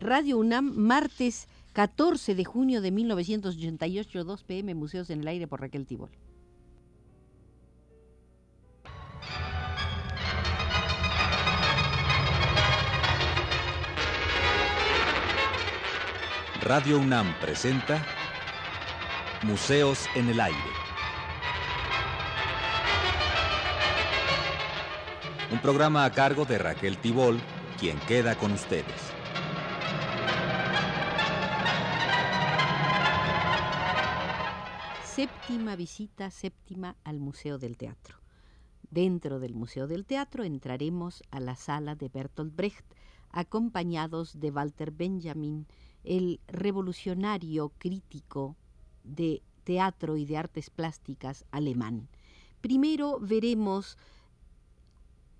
Radio UNAM, martes 14 de junio de 1988, 2 pm, Museos en el Aire por Raquel Tibol. Radio UNAM presenta Museos en el Aire. Un programa a cargo de Raquel Tibol, quien queda con ustedes. Séptima visita, séptima al Museo del Teatro. Dentro del Museo del Teatro entraremos a la sala de Bertolt Brecht, acompañados de Walter Benjamin, el revolucionario crítico de teatro y de artes plásticas alemán. Primero veremos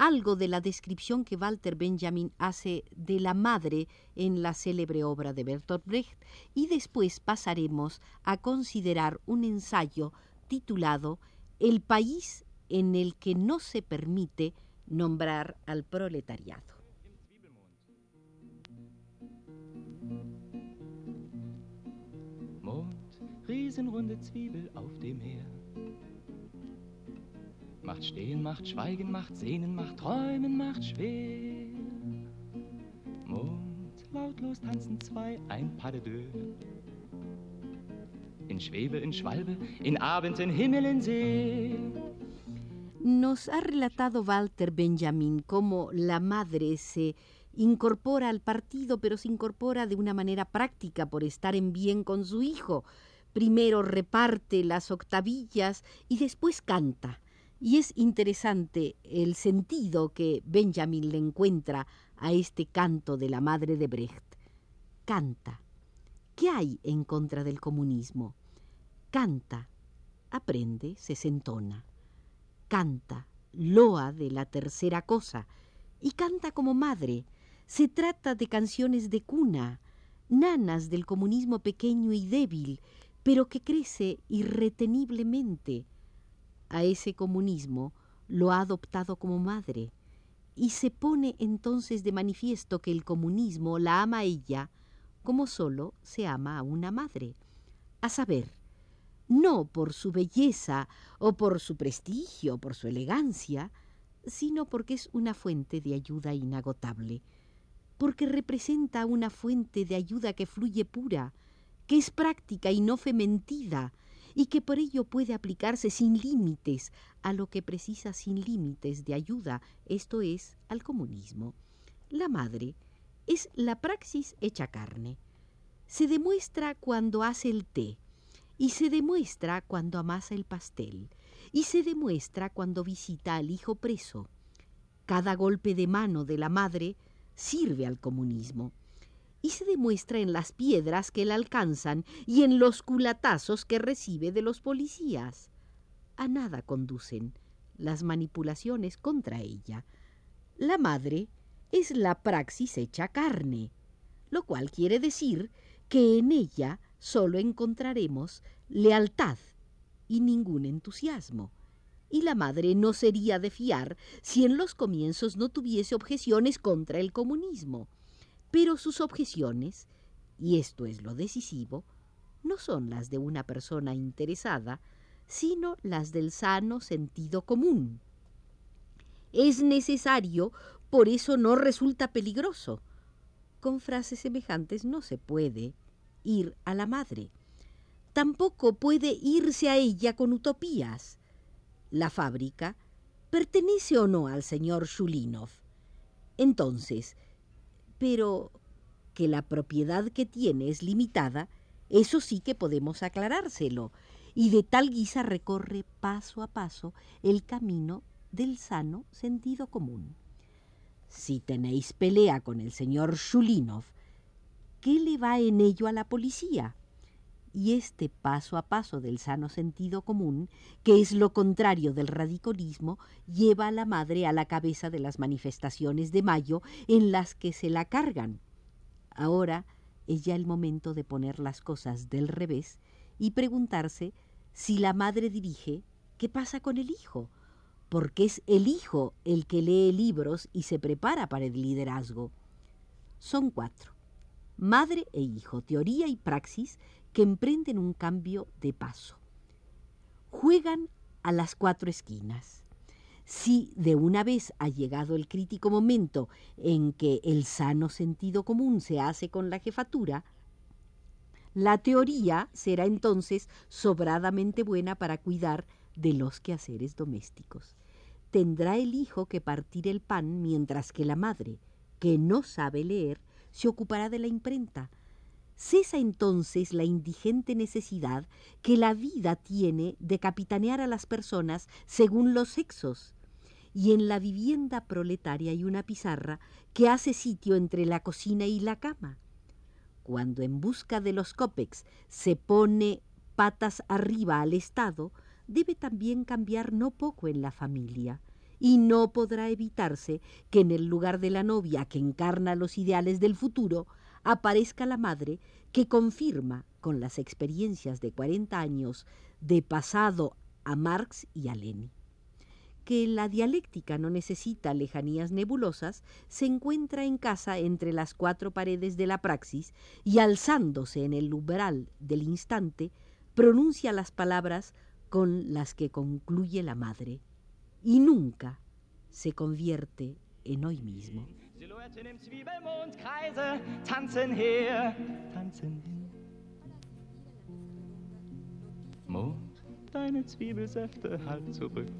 algo de la descripción que Walter Benjamin hace de la madre en la célebre obra de Bertolt Brecht y después pasaremos a considerar un ensayo titulado El país en el que no se permite nombrar al proletariado. riesenrunde Zwiebel auf dem. Macht stehen, macht schweigen, macht sehnen, macht träumen, macht schwer. Mond, lautlos tanzen zwei, ein Pas de deux. In Schwebe, in Schwalbe, in Abend, in Himmel, in See. Nos ha relatado Walter Benjamin cómo la madre se incorpora al partido, pero se incorpora de una manera práctica por estar en bien con su hijo. Primero reparte las octavillas y después canta. Y es interesante el sentido que Benjamin le encuentra a este canto de la madre de Brecht. Canta. ¿Qué hay en contra del comunismo? Canta. Aprende, se sentona. Canta. Loa de la tercera cosa. Y canta como madre. Se trata de canciones de cuna, nanas del comunismo pequeño y débil, pero que crece irreteniblemente. A ese comunismo lo ha adoptado como madre, y se pone entonces de manifiesto que el comunismo la ama a ella como sólo se ama a una madre, a saber, no por su belleza o por su prestigio o por su elegancia, sino porque es una fuente de ayuda inagotable, porque representa una fuente de ayuda que fluye pura, que es práctica y no fementida, y que por ello puede aplicarse sin límites a lo que precisa sin límites de ayuda, esto es, al comunismo. La madre es la praxis hecha carne. Se demuestra cuando hace el té, y se demuestra cuando amasa el pastel, y se demuestra cuando visita al hijo preso. Cada golpe de mano de la madre sirve al comunismo y se demuestra en las piedras que la alcanzan y en los culatazos que recibe de los policías. A nada conducen las manipulaciones contra ella. La madre es la praxis hecha carne, lo cual quiere decir que en ella solo encontraremos lealtad y ningún entusiasmo. Y la madre no sería de fiar si en los comienzos no tuviese objeciones contra el comunismo. Pero sus objeciones, y esto es lo decisivo, no son las de una persona interesada, sino las del sano sentido común. Es necesario, por eso no resulta peligroso. Con frases semejantes no se puede ir a la madre. Tampoco puede irse a ella con utopías. La fábrica pertenece o no al señor Shulinov. Entonces, pero que la propiedad que tiene es limitada, eso sí que podemos aclarárselo, y de tal guisa recorre paso a paso el camino del sano sentido común. Si tenéis pelea con el señor Shulinov, ¿qué le va en ello a la policía? Y este paso a paso del sano sentido común, que es lo contrario del radicalismo, lleva a la madre a la cabeza de las manifestaciones de mayo en las que se la cargan. Ahora es ya el momento de poner las cosas del revés y preguntarse si la madre dirige, ¿qué pasa con el hijo? Porque es el hijo el que lee libros y se prepara para el liderazgo. Son cuatro. madre e hijo, teoría y praxis que emprenden un cambio de paso. Juegan a las cuatro esquinas. Si de una vez ha llegado el crítico momento en que el sano sentido común se hace con la jefatura, la teoría será entonces sobradamente buena para cuidar de los quehaceres domésticos. Tendrá el hijo que partir el pan mientras que la madre, que no sabe leer, se ocupará de la imprenta. Cesa entonces la indigente necesidad que la vida tiene de capitanear a las personas según los sexos y en la vivienda proletaria hay una pizarra que hace sitio entre la cocina y la cama. Cuando en busca de los copex se pone patas arriba al Estado, debe también cambiar no poco en la familia, y no podrá evitarse que en el lugar de la novia que encarna los ideales del futuro aparezca la madre que confirma con las experiencias de 40 años de pasado a Marx y a Lenin que la dialéctica no necesita lejanías nebulosas, se encuentra en casa entre las cuatro paredes de la praxis y alzándose en el umbral del instante, pronuncia las palabras con las que concluye la madre y nunca se convierte en hoy mismo. Deine Zwiebelsäfte halt zurück.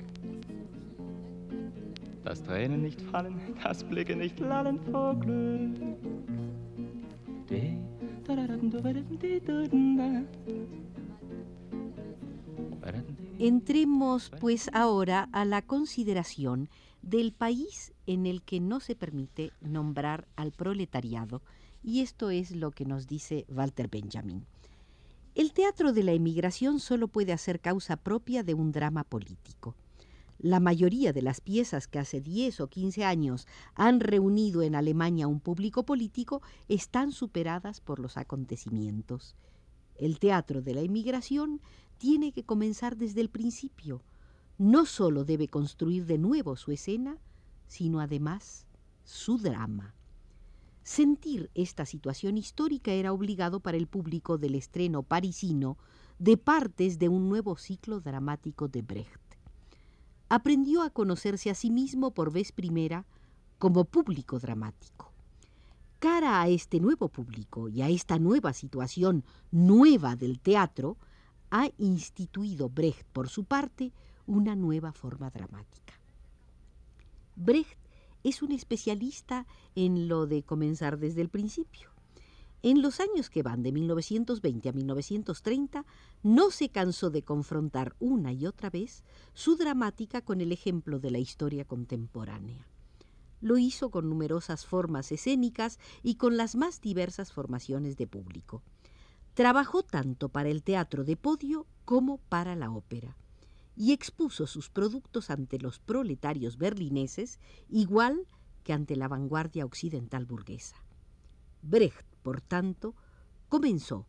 Dass Tränen nicht fallen, dass Blicke nicht lallen vor Glück. Entremos pues ahora a la consideración del país en el que no se permite nombrar al proletariado, y esto es lo que nos dice Walter Benjamin. El teatro de la emigración solo puede hacer causa propia de un drama político. La mayoría de las piezas que hace 10 o 15 años han reunido en Alemania un público político están superadas por los acontecimientos. El teatro de la emigración tiene que comenzar desde el principio. No solo debe construir de nuevo su escena, sino además su drama. Sentir esta situación histórica era obligado para el público del estreno parisino de partes de un nuevo ciclo dramático de Brecht. Aprendió a conocerse a sí mismo por vez primera como público dramático. Cara a este nuevo público y a esta nueva situación nueva del teatro, ha instituido Brecht por su parte una nueva forma dramática. Brecht es un especialista en lo de comenzar desde el principio. En los años que van de 1920 a 1930, no se cansó de confrontar una y otra vez su dramática con el ejemplo de la historia contemporánea. Lo hizo con numerosas formas escénicas y con las más diversas formaciones de público. Trabajó tanto para el teatro de podio como para la ópera y expuso sus productos ante los proletarios berlineses igual que ante la vanguardia occidental burguesa. Brecht, por tanto, comenzó,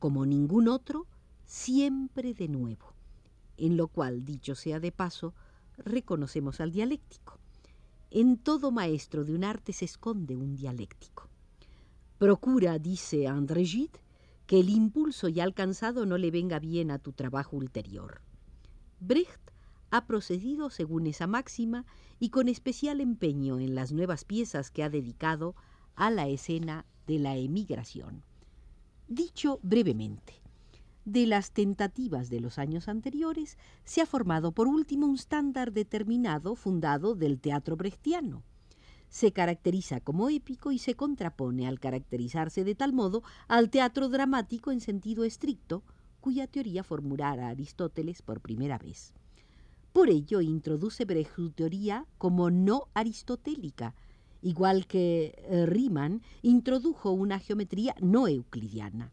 como ningún otro, siempre de nuevo, en lo cual, dicho sea de paso, reconocemos al dialéctico. En todo maestro de un arte se esconde un dialéctico. Procura, dice André Gide, que el impulso ya alcanzado no le venga bien a tu trabajo ulterior. Brecht ha procedido según esa máxima y con especial empeño en las nuevas piezas que ha dedicado a la escena de la emigración. Dicho brevemente, de las tentativas de los años anteriores se ha formado por último un estándar determinado fundado del teatro brechtiano. Se caracteriza como épico y se contrapone al caracterizarse de tal modo al teatro dramático en sentido estricto, cuya teoría formulara Aristóteles por primera vez. Por ello introduce su teoría como no aristotélica, igual que eh, Riemann introdujo una geometría no euclidiana.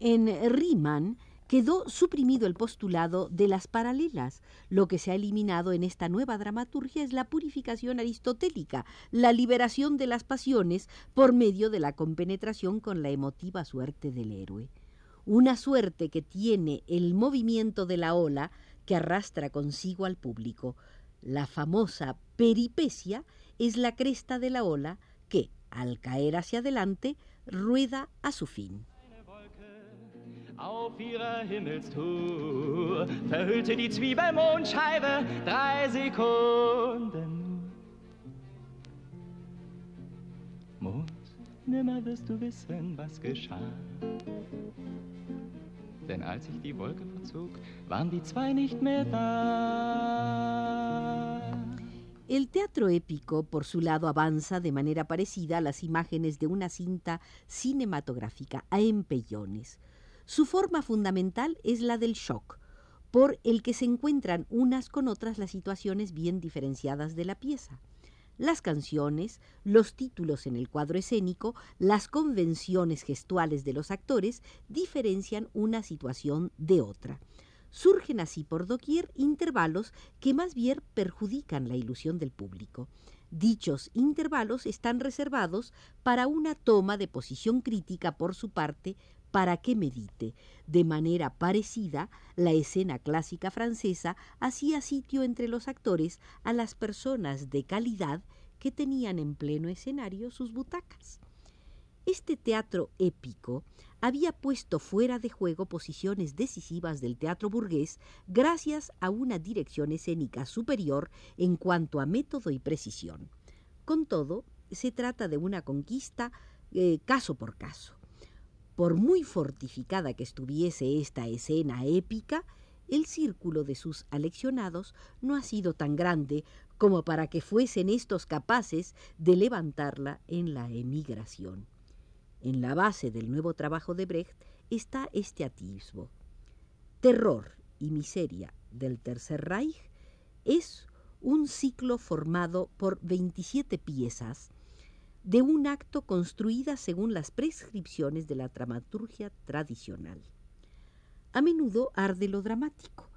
En Riemann quedó suprimido el postulado de las paralelas. Lo que se ha eliminado en esta nueva dramaturgia es la purificación aristotélica, la liberación de las pasiones por medio de la compenetración con la emotiva suerte del héroe una suerte que tiene el movimiento de la ola que arrastra consigo al público. La famosa peripecia es la cresta de la ola que, al caer hacia adelante, rueda a su fin. Nimmer wirst du wissen, was geschah. Denn als sich die Wolke verzog, waren die zwei nicht mehr da. El teatro épico, por su lado, avanza de manera parecida a las imágenes de una cinta cinematográfica, a empellones. Su forma fundamental es la del shock, por el que se encuentran unas con otras las situaciones bien diferenciadas de la pieza. Las canciones, los títulos en el cuadro escénico, las convenciones gestuales de los actores diferencian una situación de otra. Surgen así por doquier intervalos que más bien perjudican la ilusión del público. Dichos intervalos están reservados para una toma de posición crítica por su parte para que medite. De manera parecida, la escena clásica francesa hacía sitio entre los actores a las personas de calidad que tenían en pleno escenario sus butacas. Este teatro épico había puesto fuera de juego posiciones decisivas del teatro burgués gracias a una dirección escénica superior en cuanto a método y precisión. Con todo, se trata de una conquista eh, caso por caso. Por muy fortificada que estuviese esta escena épica, el círculo de sus aleccionados no ha sido tan grande como para que fuesen estos capaces de levantarla en la emigración. En la base del nuevo trabajo de Brecht está este atisbo. Terror y miseria del Tercer Reich es un ciclo formado por 27 piezas de un acto construida según las prescripciones de la dramaturgia tradicional. A menudo arde lo dramático,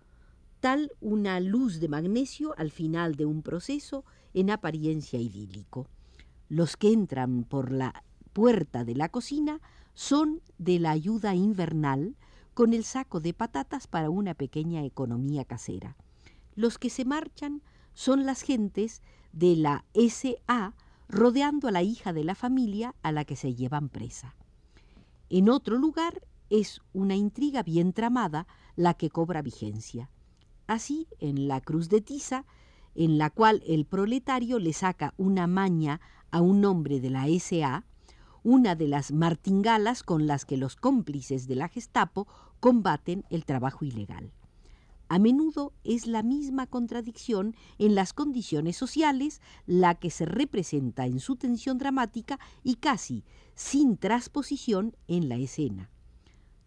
tal una luz de magnesio al final de un proceso en apariencia idílico. Los que entran por la puerta de la cocina son de la ayuda invernal con el saco de patatas para una pequeña economía casera. Los que se marchan son las gentes de la SA rodeando a la hija de la familia a la que se llevan presa. En otro lugar es una intriga bien tramada la que cobra vigencia. Así, en la Cruz de Tiza, en la cual el proletario le saca una maña a un hombre de la SA, una de las martingalas con las que los cómplices de la Gestapo combaten el trabajo ilegal. A menudo es la misma contradicción en las condiciones sociales la que se representa en su tensión dramática y casi sin transposición en la escena.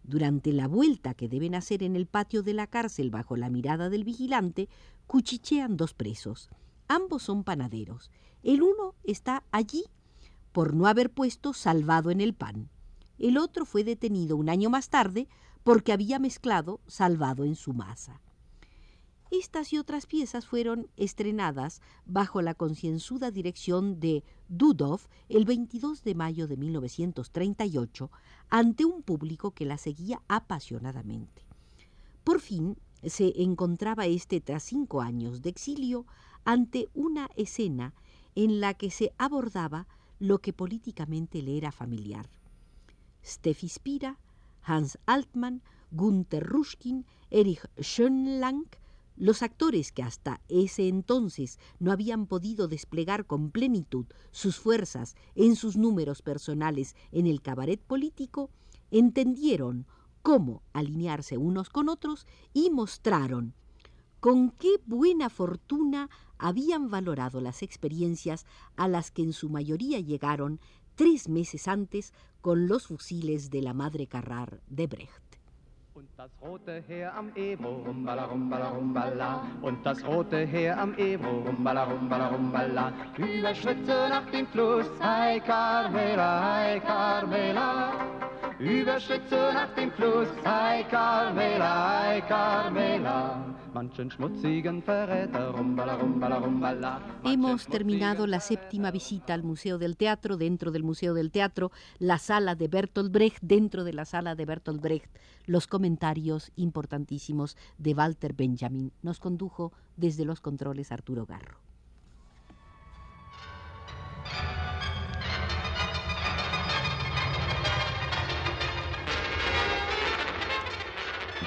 Durante la vuelta que deben hacer en el patio de la cárcel bajo la mirada del vigilante, cuchichean dos presos. Ambos son panaderos. El uno está allí por no haber puesto salvado en el pan. El otro fue detenido un año más tarde porque había mezclado salvado en su masa. Estas y otras piezas fueron estrenadas bajo la concienzuda dirección de Dudov el 22 de mayo de 1938 ante un público que la seguía apasionadamente. Por fin se encontraba este tras cinco años de exilio ante una escena en la que se abordaba lo que políticamente le era familiar. Steffi Spira, Hans Altmann, Gunther Ruschkin, Erich Schönlang, los actores que hasta ese entonces no habían podido desplegar con plenitud sus fuerzas en sus números personales en el cabaret político, entendieron cómo alinearse unos con otros y mostraron con qué buena fortuna habían valorado las experiencias a las que en su mayoría llegaron tres meses antes con los fusiles de la madre Carrar de Brecht. Und das rote Heer am Ebro, rumbala, rumbala, rumbala. Und das rote Heer am Ebro, rumbala, rumbala, rumbala. Über Schritte nach dem Fluss, hi Carmela, hi Carmela. Nach dem Fluss, Carmela, Carmela. Hemos terminado la séptima visita al Museo del Teatro, dentro del Museo del Teatro, la sala de Bertolt Brecht, dentro de la sala de Bertolt Brecht, los comentarios importantísimos de Walter Benjamin. Nos condujo desde los controles Arturo Garro.